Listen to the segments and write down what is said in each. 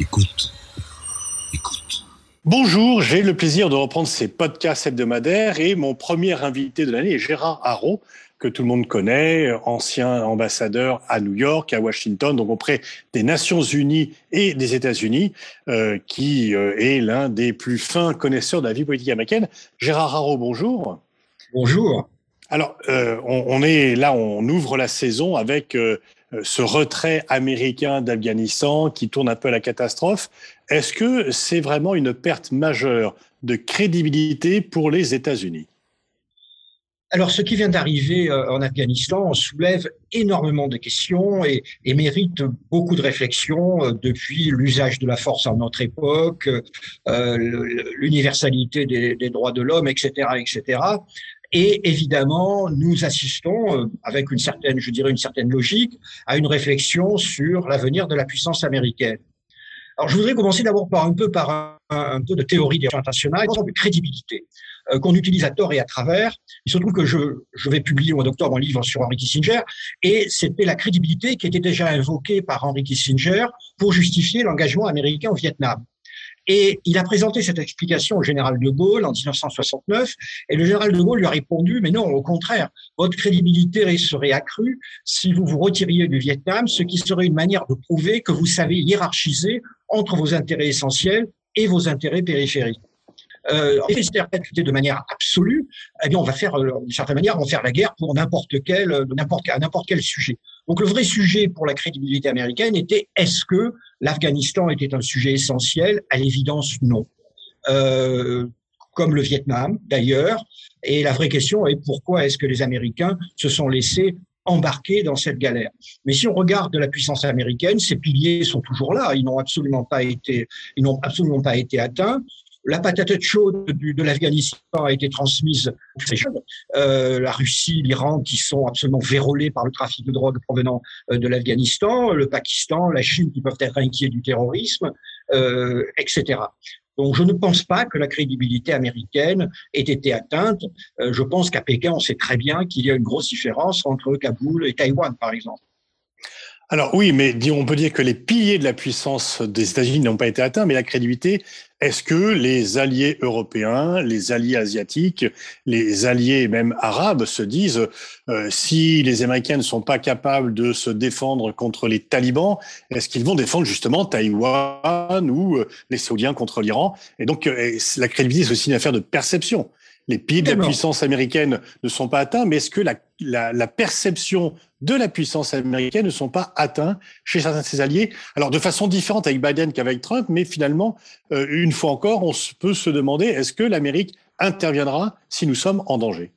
Écoute. Écoute. Bonjour, j'ai le plaisir de reprendre ces podcasts hebdomadaires et mon premier invité de l'année est Gérard Haro, que tout le monde connaît, ancien ambassadeur à New York, à Washington, donc auprès des Nations Unies et des États-Unis, euh, qui euh, est l'un des plus fins connaisseurs de la vie politique américaine. Gérard Haro, bonjour. Bonjour. Alors, euh, on, on, est là, on ouvre la saison avec euh, ce retrait américain d'Afghanistan qui tourne un peu à la catastrophe. Est-ce que c'est vraiment une perte majeure de crédibilité pour les États-Unis? Alors, ce qui vient d'arriver euh, en Afghanistan soulève énormément de questions et, mérite beaucoup de réflexions euh, depuis l'usage de la force à notre époque, euh, l'universalité des, des, droits de l'homme, etc., etc. Et évidemment, nous assistons avec une certaine, je dirais, une certaine logique à une réflexion sur l'avenir de la puissance américaine. Alors, je voudrais commencer d'abord par un peu par un, peu de théorie des internationales, de crédibilité. Euh, qu'on utilise à tort et à travers. Il se trouve que je, je vais publier au mois d'octobre un livre sur Henry Kissinger, et c'était la crédibilité qui était déjà invoquée par Henry Kissinger pour justifier l'engagement américain au Vietnam. Et il a présenté cette explication au général de Gaulle en 1969, et le général de Gaulle lui a répondu, mais non, au contraire, votre crédibilité serait accrue si vous vous retiriez du Vietnam, ce qui serait une manière de prouver que vous savez hiérarchiser entre vos intérêts essentiels et vos intérêts périphériques euh, de manière absolue, eh bien, on va faire, euh, d'une certaine manière, on va faire la guerre pour n'importe quel, euh, n'importe, n'importe quel sujet. Donc, le vrai sujet pour la crédibilité américaine était est-ce que l'Afghanistan était un sujet essentiel? À l'évidence, non. Euh, comme le Vietnam, d'ailleurs. Et la vraie question est pourquoi est-ce que les Américains se sont laissés embarquer dans cette galère? Mais si on regarde la puissance américaine, ces piliers sont toujours là. Ils n'ont absolument pas été, ils n'ont absolument pas été atteints. La patate chaude de l'Afghanistan a été transmise euh, la Russie, l'Iran, qui sont absolument vérolés par le trafic de drogue provenant euh, de l'Afghanistan, le Pakistan, la Chine, qui peuvent être inquiets du terrorisme, euh, etc. Donc, je ne pense pas que la crédibilité américaine ait été atteinte. Euh, je pense qu'à Pékin, on sait très bien qu'il y a une grosse différence entre Kaboul et Taïwan, par exemple. Alors oui, mais on peut dire que les piliers de la puissance des États-Unis n'ont pas été atteints, mais la crédibilité, est-ce que les alliés européens, les alliés asiatiques, les alliés même arabes se disent euh, si les Américains ne sont pas capables de se défendre contre les talibans, est-ce qu'ils vont défendre justement Taïwan ou euh, les Saoudiens contre l'Iran? Et donc euh, la crédibilité, c'est aussi une affaire de perception. Les pays de la puissance américaine ne sont pas atteints, mais est-ce que la, la, la, perception de la puissance américaine ne sont pas atteints chez certains de ses alliés. Alors de façon différente avec Biden qu'avec Trump, mais finalement, euh, une fois encore, on peut se demander est-ce que l'Amérique interviendra si nous sommes en danger?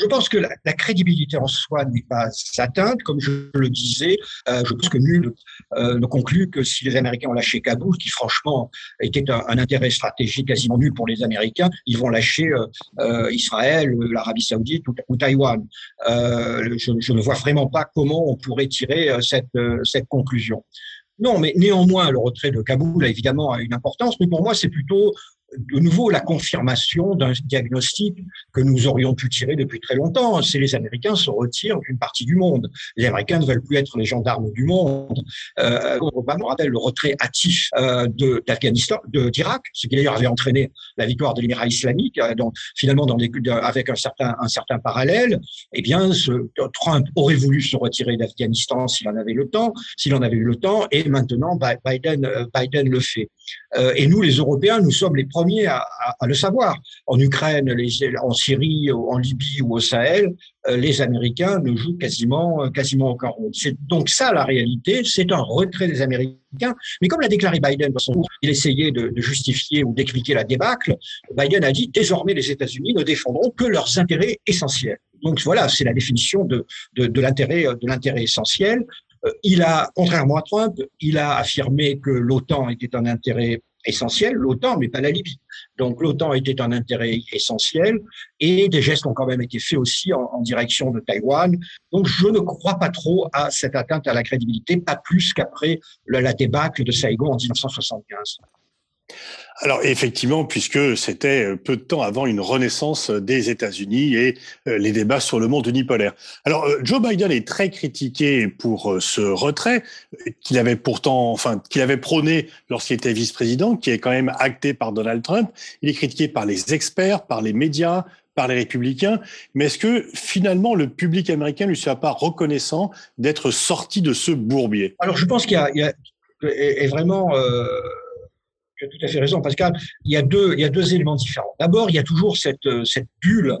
Je pense que la, crédibilité en soi n'est pas atteinte, comme je le disais. Euh, je pense que nul euh, ne conclut que si les Américains ont lâché Kaboul, qui franchement était un, intérêt stratégique quasiment nul pour les Américains, ils vont lâcher euh, Israël, l'Arabie Saoudite ou, ou Taïwan. Je, ne vois vraiment pas comment on pourrait tirer cette, cette conclusion. Non, mais néanmoins, le retrait de Kaboul a évidemment une importance, mais pour moi, c'est plutôt de nouveau la confirmation d'un diagnostic que nous aurions pu tirer depuis très longtemps. C'est les Américains se retirent d'une partie du monde. Les Américains ne veulent plus être les gendarmes du monde. Euh, rappelle le retrait hâtif euh, d'Afghanistan, de, d'Irak, ce qui d'ailleurs avait entraîné la victoire de l'Émirat islamique. Euh, donc finalement, avec un certain, un certain parallèle, eh bien, ce, Trump aurait voulu se retirer d'Afghanistan s'il en avait le temps, s'il en avait eu le temps, et maintenant Biden, euh, Biden le fait. Euh, et nous, les Européens, nous sommes les premiers à, le savoir. En Ukraine, en Syrie, en Libye ou au Sahel, euh, les Américains ne jouent quasiment, quasiment aucun rôle. C'est donc ça la réalité, c'est un retrait des Américains. Mais comme l'a déclaré Biden dans son il essayait de, justifier ou d'expliquer la débâcle. Biden a dit désormais les États-Unis ne défendront que leurs intérêts essentiels. Donc voilà, c'est la définition de l'intérêt essentiel. Euh, il a, contrairement à Trump, il a affirmé que l'OTAN était un intérêt essentiel, l'OTAN, mais pas la Libye. Donc l'OTAN était un intérêt essentiel et des gestes ont quand même été faits aussi en, direction de Taïwan. Donc je ne crois pas trop à cette atteinte à la crédibilité, pas plus qu'après la, la débâcle de Saigon en 1975. Alors effectivement, puisque c'était euh, peu de temps avant une renaissance des États-Unis et euh, les débats sur le monde unipolaire. Alors euh, Joe Biden est très critiqué pour ce retrait qu'il avait pourtant, enfin qu'il avait prôné lorsqu'il était vice-président, qui est quand même acté par Donald Trump. Il est critiqué par les experts, par les médias, par les républicains, mais est-ce que finalement le public américain ne lui soit pas reconnaissant d'être sorti de ce bourbier? Alors je pense qu'il y, a, et, vraiment tout à fait raison, Pascal. Il y a deux, il y a deux éléments différents. D'abord, il y a toujours cette, cette bulle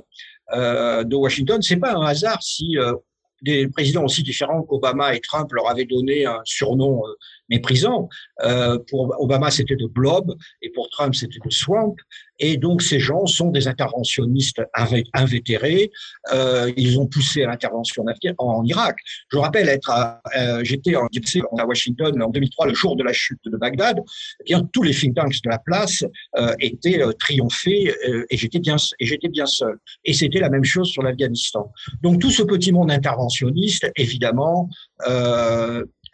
euh, de Washington. C'est pas un hasard si euh, des présidents aussi différents qu'Obama et Trump leur avaient donné un surnom euh, méprisant. Euh, pour Obama, c'était de blob, et pour Trump, c'était de swamp. Et donc, ces gens sont des interventionnistes invétérés. Euh, ils ont poussé à l'intervention en Irak. Je rappelle être, euh, j'étais à Washington en 2003, le jour de la chute de Bagdad. Eh bien, tous les think tanks de la place étaient triomphés, et j'étais bien, et j'étais bien seul. Et c'était la même chose sur l'Afghanistan. Donc, tout ce petit monde interventionniste, évidemment,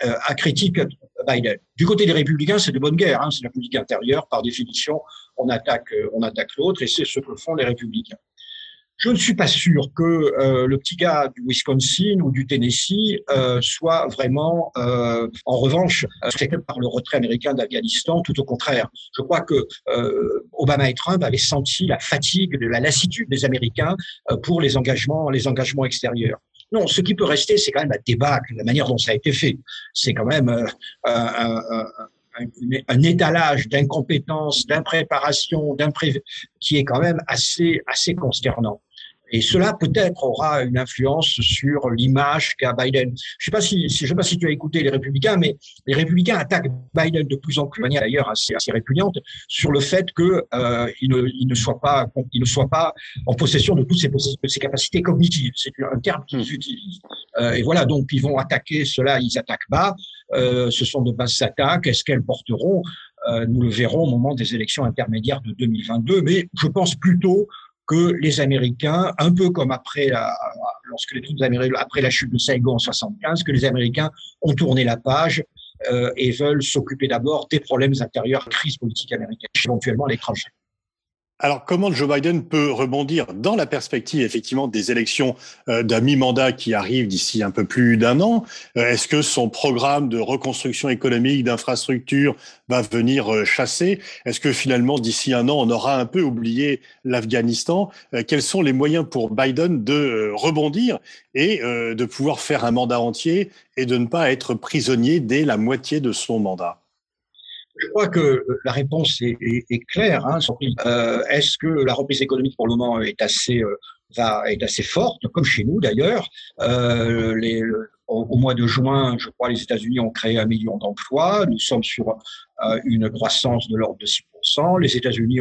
à critique Biden. Du côté des républicains, c'est de bonne guerre, hein, c'est la politique intérieure. Par définition, on attaque, euh, on attaque l'autre, et c'est ce que font les républicains. Je ne suis pas sûr que euh, le petit gars du Wisconsin ou du Tennessee euh, soit vraiment, euh, en revanche, affecté par le retrait américain d'Afghanistan. Tout au contraire, je crois que euh, Obama et Trump avaient senti la fatigue, la lassitude des Américains euh, pour les engagements, les engagements extérieurs. Non, ce qui peut rester, c'est quand même la débâcle, la manière dont ça a été fait. C'est quand même euh, un, un, un, étalage d'incompétence, d'impréparation, qui est quand même assez, assez consternant. Et cela peut-être aura une influence sur l'image qu'a Biden. Je sais pas si, je sais pas si tu as écouté les républicains, mais les républicains attaquent Biden de plus en plus, de manière d'ailleurs assez, assez répugnante, sur le fait que euh, il, ne, il ne soit pas, il ne soit pas en possession de toutes ses, ses capacités cognitives. C'est un terme qu'ils hmm. utilisent. Euh, et voilà, donc ils vont attaquer cela, ils attaquent bas. Euh, ce sont de basses attaques. Est-ce qu'elles porteront? Euh, Nous le verrons au moment des élections intermédiaires de 2022. Mais je pense plutôt que les Américains, un peu comme après la, lorsque les troupes américaines, après la chute de Saigon en 75, que les Américains ont tourné la page euh, et veulent s'occuper d'abord des problèmes intérieurs, crise politique américaine, éventuellement à l'étranger. Alors, comment Joe Biden peut rebondir dans la perspective effectivement des élections euh, d'un mi-mandat qui arrivent d'ici un peu plus d'un an? Euh, Est-ce que son programme de reconstruction économique, d'infrastructure va venir euh, chasser? Est-ce que finalement d'ici un an on aura un peu oublié l'Afghanistan? Quels sont les moyens pour Biden de rebondir et de pouvoir faire un mandat entier et de ne pas être prisonnier dès la moitié de son mandat? Je crois que la réponse est, est, est claire. Hein, euh, Est-ce que la reprise économique pour le moment est assez, euh, va, est assez forte, comme chez nous d'ailleurs? Euh, au, mois de juin, je crois, les États-Unis ont créé un million d'emplois. Nous sommes sur euh, une croissance de l'ordre de 6%. Les États-Unis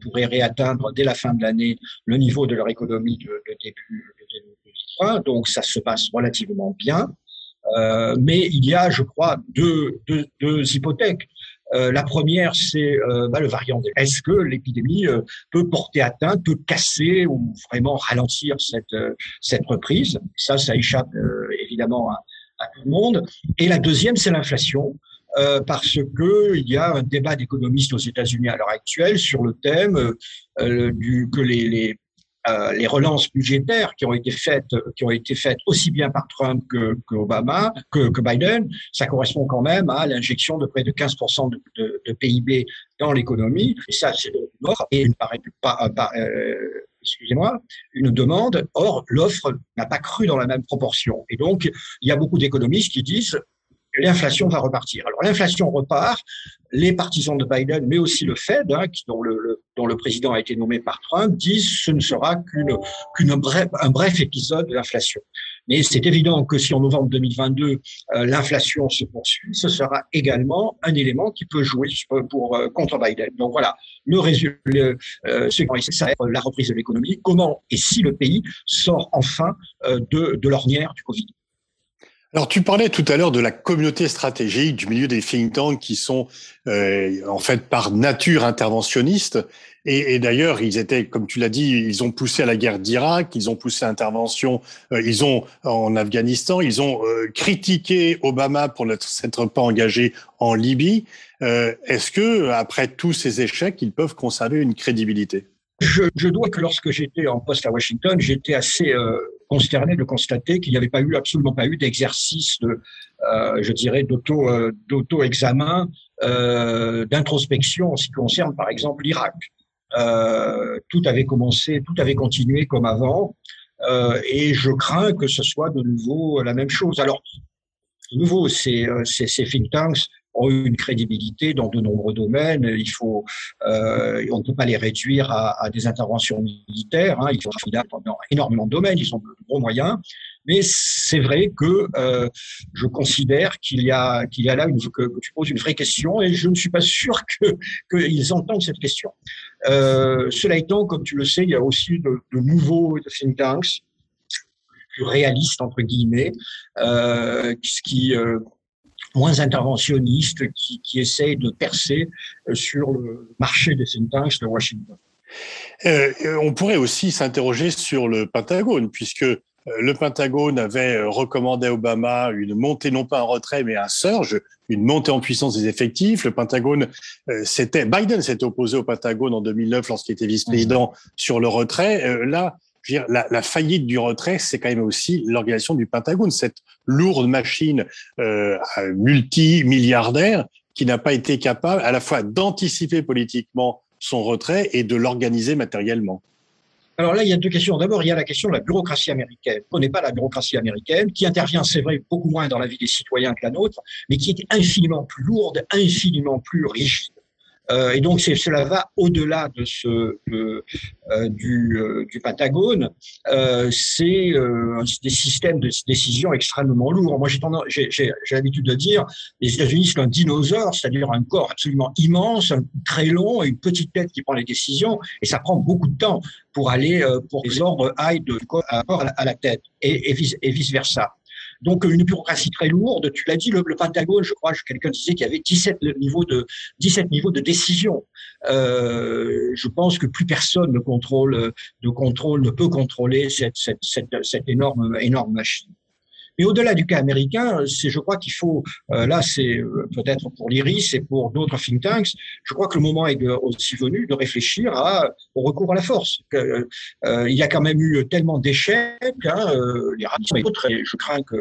pourraient réatteindre dès la fin de l'année le niveau de leur économie de, début, de début 2020. Donc ça se passe relativement bien. Mais il y a, je crois, deux, deux, deux hypothèques. Euh, la première, c'est euh, bah, le variant. Est-ce que l'épidémie euh, peut porter atteinte, peut casser ou vraiment ralentir cette, cette reprise? Ça, ça échappe évidemment à, à, tout le monde. Et la deuxième, c'est l'inflation. parce que il y a un débat d'économistes aux États-Unis à l'heure actuelle sur le thème du, que les, les euh, les relances budgétaires qui ont été faites, qui ont été faites aussi bien par Trump que, que Obama, que, que, Biden, ça correspond quand même à l'injection de près de 15% de, de, de, PIB dans l'économie. Et ça, c'est une offre et une pas, pas euh, excusez-moi, une demande. Or, l'offre n'a pas cru dans la même proportion. Et donc, il y a beaucoup d'économistes qui disent l'inflation va repartir. Alors l'inflation repart, les partisans de Biden, mais aussi le Fed, hein, qui, dont, le, le, dont, le, président a été nommé par Trump, disent ce ne sera qu'une bref, un bref épisode de l'inflation. Mais c'est évident que si en novembre 2022 euh, l'inflation se poursuit, ce sera également un élément qui peut jouer pour, euh, contre Biden. Donc voilà, le résultat, euh, ça va la reprise de l'économie. Comment et si le pays sort enfin euh, de, de l'ornière du Covid? Alors, tu parlais tout à l'heure de la communauté stratégique du milieu des think tanks qui sont euh, en fait par nature interventionnistes. Et, et d'ailleurs, ils étaient, comme tu l'as dit, ils ont poussé à la guerre d'Irak, ils ont poussé à l'intervention, euh, ils ont en Afghanistan, ils ont euh, critiqué Obama pour ne s'être pas engagé en Libye. Euh, Est-ce que après tous ces échecs, ils peuvent conserver une crédibilité? Je, je, dois que lorsque j'étais en poste à Washington, j'étais assez euh, consterné de constater qu'il n'y avait pas eu absolument pas eu d'exercice de, euh, je dirais, d'auto euh, d'auto-examen, euh, d'introspection en ce qui concerne, par exemple, l'Irak. Euh, tout avait commencé, tout avait continué comme avant, et je crains que ce soit de nouveau la même chose. Alors, de nouveau, ces, ces, ces think tanks ont eu une crédibilité dans de nombreux domaines. Il faut, on ne peut pas les réduire à, des interventions militaires. Hein. Énormément de domaines. Ils ont de gros moyens. Mais c'est vrai que euh, je considère qu'il y a qu'il y a là une, que, tu poses une vraie question et je ne suis pas sûr que qu'ils entendent cette question. Euh, cela étant, comme tu le sais, il y a aussi de, nouveaux think tanks plus réalistes entre guillemets, euh, qui moins interventionnistes qui, qui essayent de percer sur le marché des think tanks de Washington. Euh, on pourrait aussi s'interroger sur le Pentagone, puisque euh, le Pentagone avait recommandé à Obama une montée, non pas un retrait, mais un surge, une montée en puissance des effectifs. Le Pentagone, c'était Biden s'était opposé au Pentagone en 2009 lorsqu'il était vice-président sur le retrait. Là, je veux dire, la, la, faillite du retrait, c'est quand même aussi l'organisation du Pentagone, cette lourde machine euh, multimilliardaire qui n'a pas été capable à la fois d'anticiper politiquement son retrait et de l'organiser matériellement. Alors là, il y a deux questions. D'abord, il y a la question de la bureaucratie américaine. On n'est pas la bureaucratie américaine, qui intervient, c'est vrai, beaucoup moins dans la vie des citoyens que la nôtre, mais qui est infiniment plus lourde, infiniment plus rigide. Euh, et donc cela va au-delà de ce euh, du, euh, du. Euh, c'est euh, des systèmes de décision extrêmement lourds. Moi, j'ai l'habitude de dire les États-Unis c'est un dinosaure, c'est-à-dire un corps absolument immense, très long et une petite tête qui prend les décisions, et ça prend beaucoup de temps pour aller euh, pour que les ordres aillent de corps à la tête et vice, et vice versa. Donc une bureaucratie très lourde. Tu l'as dit, le, Pentagone, je crois, quelqu'un disait qu'il y avait 17 niveaux de 17 niveaux de décision. Euh, je pense que plus personne ne contrôle, ne contrôle, ne peut contrôler cette, cette énorme énorme machine. Mais au-delà du cas américain, c'est, je crois qu'il faut, euh, là, c'est euh, peut-être pour l'IRIS et pour d'autres think tanks, je crois que le moment est de, aussi venu de réfléchir à, au recours à la force. Euh, il y a quand même eu tellement d'échecs, hein, les et autres, et je crains que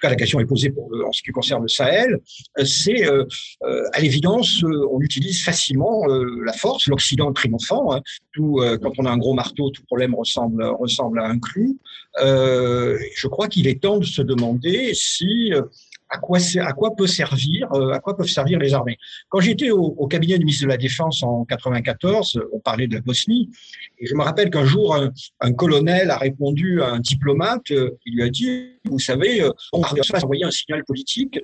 tout cas la question est posée pour, en ce qui concerne le Sahel, c'est euh, à l'évidence, on utilise facilement euh, la force, l'Occident triomphant. Hein, tout, euh, quand on a un gros marteau, tout problème ressemble, ressemble à un clou. je crois qu'il est temps de se demander si à quoi, à quoi peut servir, euh, à quoi peuvent servir les armées. Quand j'étais au, au, cabinet du ministre de la Défense en 94, on parlait de la Bosnie, et je me rappelle qu'un jour un, un, colonel a répondu à un diplomate, euh, il lui a dit, vous savez, euh, on va envoyer un signal politique,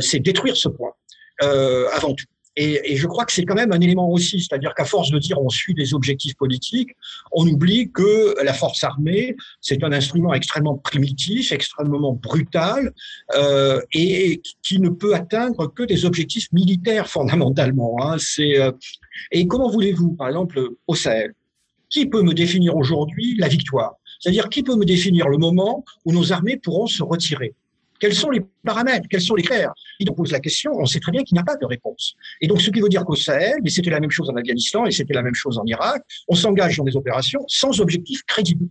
c'est détruire ce point avant tout. Et, et, je crois que c'est quand même un élément aussi, c'est-à-dire qu'à force de dire on suit des objectifs politiques, on oublie que la force armée, c'est un instrument extrêmement primitif, extrêmement brutal, euh, et qui ne peut atteindre que des objectifs militaires fondamentalement. Hein. C'est, euh, et comment voulez-vous, par exemple, au Sahel, qui peut me définir aujourd'hui la victoire? C'est-à-dire qui peut me définir le moment où nos armées pourront se retirer? Quels sont les paramètres? Quels sont les critères? Il pose la question, on sait très bien qu'il n'y a pas de réponse. Et donc, ce qui veut dire qu'au Sahel, mais c'était la même chose en Afghanistan et c'était la même chose en Irak, on s'engage dans des opérations sans objectif crédible.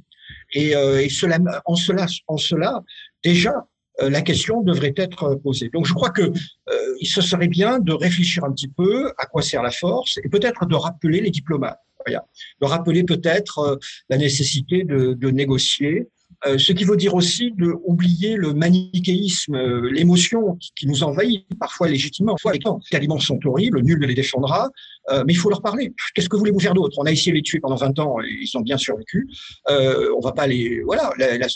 Et, euh, et cela, en, cela, en cela, déjà, euh, la question devrait être posée. Donc, je crois que euh, il se serait bien de réfléchir un petit peu à quoi sert la force et peut-être de rappeler les diplomates. De rappeler peut-être euh, la nécessité de, de négocier, euh, ce qui veut dire aussi de oublier le manichéisme, euh, l'émotion qui, qui, nous envahit parfois légitimement. Parfois, les aliments sont horribles, nul ne les défendra, euh, mais il faut leur parler. Qu'est-ce que voulez-vous faire d'autre? On a essayé de les tuer pendant 20 ans, et ils ont bien survécu. Euh, on va pas les, voilà,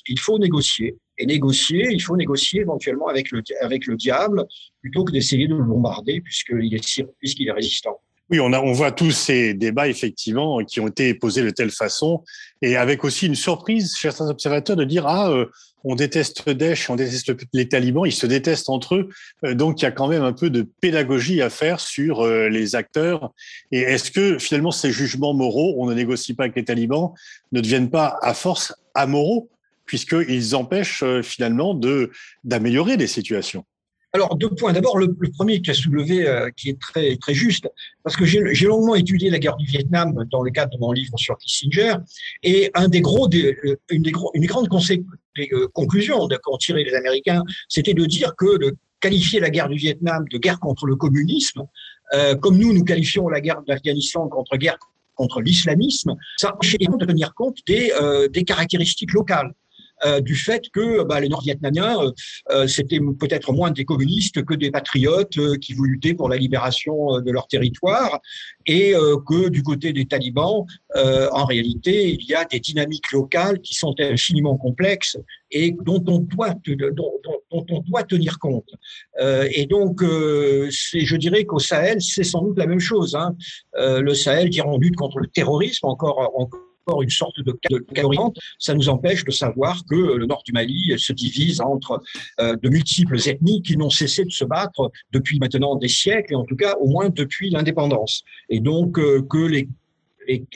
il faut négocier. Et négocier, il faut négocier éventuellement avec le avec le diable plutôt que d'essayer de le bombarder puisqu'il est puisqu'il est résistant. Oui, on, a, on voit tous ces débats, effectivement, qui ont été posés de telle façon, et avec aussi une surprise chez certains observateurs de dire, ah, euh, on déteste Daesh, on déteste les talibans, ils se détestent entre eux. Euh, donc, il y a quand même un peu de pédagogie à faire sur euh, les acteurs. Et est-ce que finalement ces jugements moraux, on ne négocie pas avec les talibans, ne deviennent pas à force amoraux, puisqu'ils empêchent euh, finalement d'améliorer les situations? Alors, deux points. D'abord, le, premier qui a soulevé, euh, qui est très, très juste, parce que j'ai longuement étudié la guerre du Vietnam dans le cadre de mon livre sur Kissinger, et euh, une, des une des grandes euh, conclusions qu'ont tiré les Américains, c'était de dire que de qualifier la guerre du Vietnam de guerre contre le communisme, comme nous, nous qualifions la guerre d'Afghanistan contre guerre contre l'islamisme, ça empêchait de tenir compte des caractéristiques locales. Euh, du fait que bah, les Nord-Vietnamiens, euh, euh, c'était peut-être moins des communistes que des patriotes qui voulaient lutter pour la libération de leur territoire, et que du côté des talibans, en réalité, il y a des dynamiques locales qui sont infiniment complexes et dont on doit, dont, dont, on doit tenir compte. et donc, je dirais qu'au Sahel, c'est sans doute la même chose. Hein. le Sahel, dire on lutte contre le terrorisme, encore, encore une sorte de cadre ça nous empêche de savoir que le nord du Mali se divise entre euh, de multiples ethnies qui n'ont cessé de se battre depuis maintenant des siècles, et en tout cas au moins depuis l'indépendance. Et donc euh, que les,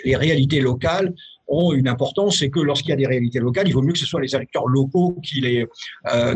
réalités locales ont une importance et que lorsqu'il y a des réalités locales, il vaut mieux que ce soit les acteurs locaux qui les euh,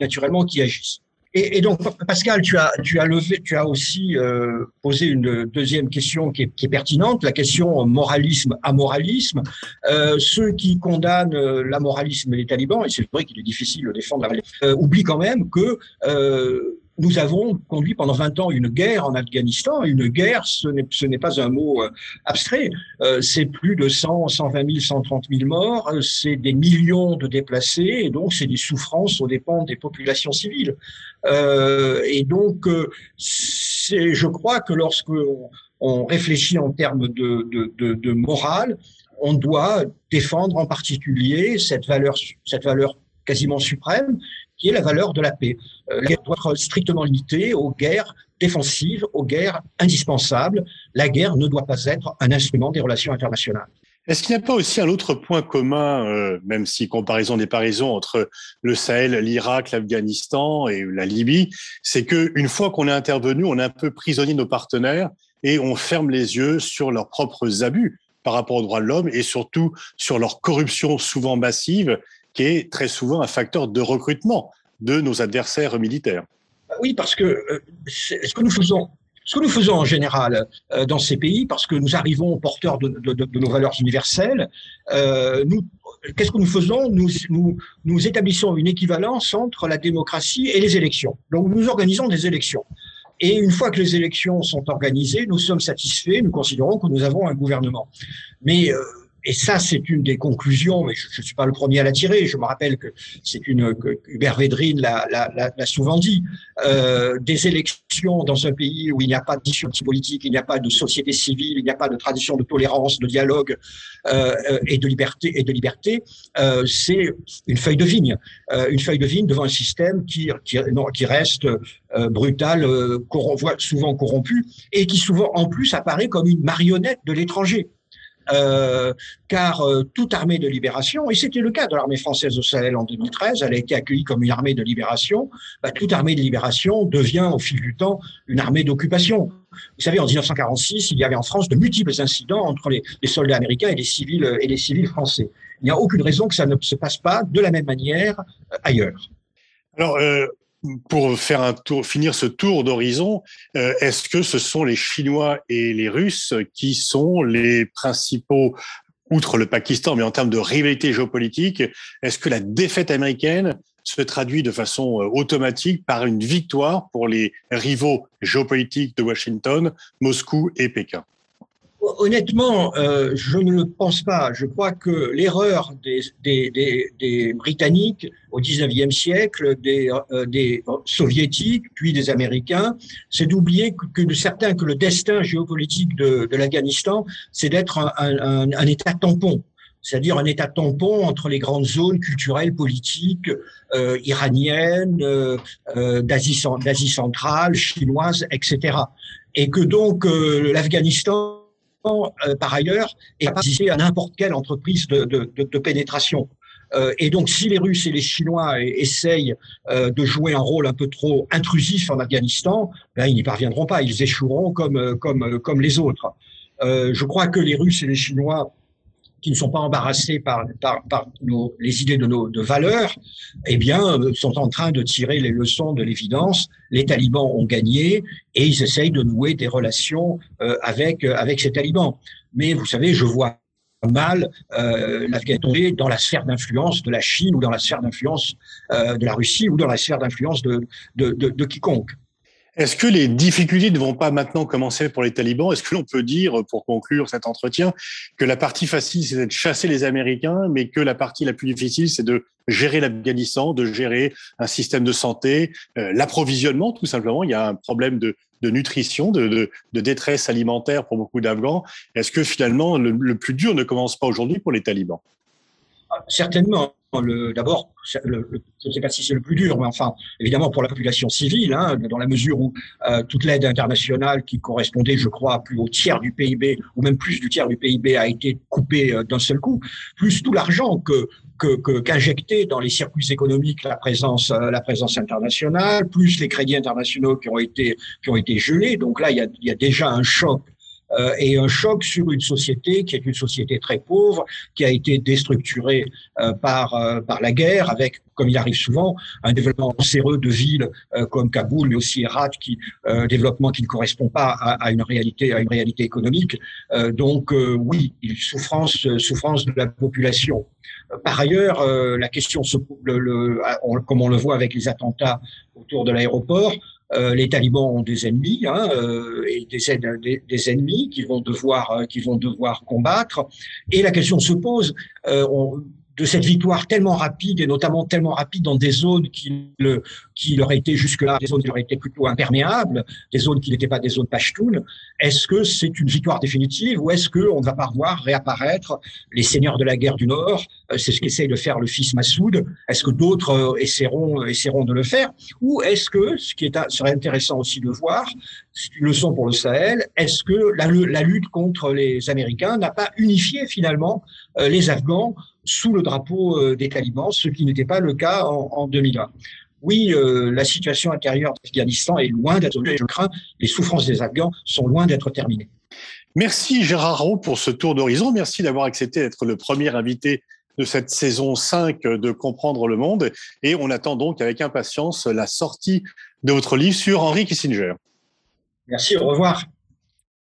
naturellement qui agissent. Et, donc, Pascal, tu as, tu as, levé, tu as aussi euh, posé une deuxième question qui est, pertinente, la question moralisme-amoralisme. Euh, ceux qui condamnent euh, l'amoralisme les talibans, et c'est vrai qu'il est difficile de défendre, euh, oublient quand même que euh, nous avons conduit pendant 20 ans une guerre en Afghanistan. Une guerre, ce n'est pas un mot euh, abstrait. Euh, c'est plus de 100, 120 000, 130 000 morts. C'est des millions de déplacés. Et donc, c'est des souffrances aux dépens des populations civiles. Euh, et donc, je crois que lorsque on, réfléchit en termes de, de morale, on doit défendre en particulier cette valeur, cette valeur quasiment suprême, qui est la valeur de la paix. Euh, guerre doit être strictement limitée aux guerres défensives, aux guerres indispensables. La guerre ne doit pas être un instrument des relations internationales. Est-ce qu'il n'y a pas aussi un autre point commun, euh, même si comparaison des paraisons entre le Sahel, l'Irak, l'Afghanistan et la Libye, c'est que une fois qu'on est intervenu, on est un peu prisonnier nos partenaires et on ferme les yeux sur leurs propres abus par rapport aux droits de l'homme et surtout sur leur corruption souvent massive qui est très souvent un facteur de recrutement de nos adversaires militaires. Oui, parce que euh, ce que nous faisons, ce que nous faisons en général euh, dans ces pays, parce que nous arrivons porteurs de, nos valeurs universelles, euh, qu'est-ce que nous faisons? Nous, nous, nous établissons une équivalence entre la démocratie et les élections. Donc nous organisons des élections. Et une fois que les élections sont organisées, nous sommes satisfaits, nous considérons que nous avons un gouvernement. Mais euh, et ça, c'est une des conclusions, mais je ne suis pas le premier à la tirer. Je me rappelle que c'est une que Hubert Védrine l'a souvent dit. Euh, des élections dans un pays où il n'y a pas de politique, il n'y a pas de société civile, il n'y a pas de tradition de tolérance, de dialogue euh, euh et de liberté et de liberté, c'est une feuille de vigne, une feuille de vigne devant un système qui qui, non, qui reste brutal, souvent corrompu et qui souvent en plus apparaît comme une marionnette de l'étranger. Euh, car euh, toute armée de libération, et c'était le cas de l'armée française au Sahel en 2013, elle a été accueillie comme une armée de libération, bah, toute armée de libération devient au fil du temps une armée d'occupation. Vous savez, en 1946, il y avait en France de multiples incidents entre les, soldats américains et les civils euh, et les civils français. Il n'y a aucune raison que ça ne se passe pas de la même manière ailleurs. Alors, euh, pour faire un tour, finir ce tour d'horizon, euh, est-ce que ce sont les Chinois et les Russes qui sont les principaux, outre le Pakistan, mais en termes de rivalité géopolitique, est-ce que la défaite américaine se traduit de façon euh, automatique par une victoire pour les rivaux géopolitiques de Washington, Moscou et Pékin? Honnêtement, euh, je ne le pense pas. Je crois que l'erreur des, des, des, des, Britanniques au XIXe siècle, des, euh, Soviétiques, puis des Américains, c'est d'oublier que, que, certains que le destin géopolitique de, de l'Afghanistan, c'est d'être un, un, un, État tampon c'est-à-dire un État tampon entre les grandes zones culturelles, politiques, euh, iraniennes, euh, euh d'Asie centrale, chinoise, etc. Et que donc euh, l'Afghanistan par ailleurs, et participer à n'importe quelle entreprise de, pénétration. Euh, et donc, si les Russes et les Chinois essayent euh, de jouer un rôle un peu trop intrusif en Afghanistan, ben, ils n'y parviendront pas. Ils échoueront comme, comme, comme les autres. je crois que les Russes et les Chinois qui ne sont pas embarrassés par, les idées de nos valeurs, eh bien, sont en train de tirer les leçons de l'évidence. Les talibans ont gagné et ils essayent de nouer des relations avec, avec ces talibans. Mais vous savez, je vois mal euh, l'Afghanistan dans la sphère d'influence de la Chine ou dans la sphère d'influence euh, de la Russie ou dans la sphère d'influence de, de, de quiconque. Est-ce que les difficultés ne vont pas maintenant commencer pour les talibans? Est-ce que l'on peut dire, pour conclure cet entretien, que la partie facile, c'est de chasser les Américains, mais que la partie la plus difficile, c'est de gérer l'Afghanistan, de gérer un système de santé, euh, l'approvisionnement, tout simplement? Il y a un problème de, nutrition, de, détresse alimentaire pour beaucoup d'Afghans. Est-ce que finalement, le, le plus dur ne commence pas aujourd'hui pour les talibans? Certainement d'abord, je ne sais pas si c'est le plus dur, mais enfin, évidemment pour la population civile, hein, dans la mesure où euh, toute l'aide internationale qui correspondait, je crois, plus au tiers du PIB, ou même plus du tiers du PIB, a été coupée euh, d'un seul coup, plus tout l'argent que qu'injecté que, dans les circuits économiques la présence euh, la présence internationale, plus les crédits internationaux qui ont été qui ont été gelés. Donc là, il y a, il y a déjà un choc euh, et un choc sur une société qui est une société très pauvre, qui a été déstructurée euh, par euh, par la guerre, avec, comme il arrive souvent, un développement séreux de villes comme Kaboul, mais aussi Herat, qui développement qui ne correspond pas à, une réalité à une réalité économique. donc oui, souffrance souffrance de la population. Par ailleurs, la question, le, le, comme on le voit avec les attentats autour de l'aéroport, euh, les talibans ont des ennemis hein, euh, et des, ennemis qui vont devoir euh, vont devoir combattre. Et la question se pose. On, de cette victoire tellement rapide et notamment tellement rapide dans des zones qui, le, qui leur étaient jusque-là des zones qui leur étaient plutôt imperméables, des zones qui n'étaient pas des zones pashtunes. Est-ce que c'est une victoire définitive ou est-ce qu'on ne va pas revoir réapparaître les seigneurs de la guerre du Nord? Euh, C'est ce qu'essaye de faire le fils Massoud. Est-ce que d'autres euh, essaieront, essaieront de le faire? Ou est-ce que, ce qui est, serait intéressant aussi de voir, c'est une leçon pour le Sahel, est-ce que la, la lutte contre les Américains n'a pas unifié finalement euh, les Afghans sous le drapeau euh, des talibans, ce qui n'était pas le cas en, en 2001. Oui, euh, la situation intérieure d'Afghanistan est loin d'être, je crains, les souffrances des Afghans sont loin d'être terminées. Merci Gérard Roux pour ce tour d'horizon. Merci d'avoir accepté d'être le premier invité de cette saison 5 de Comprendre le monde. Et on attend donc avec impatience la sortie de votre livre sur Henry Kissinger. Merci, au revoir.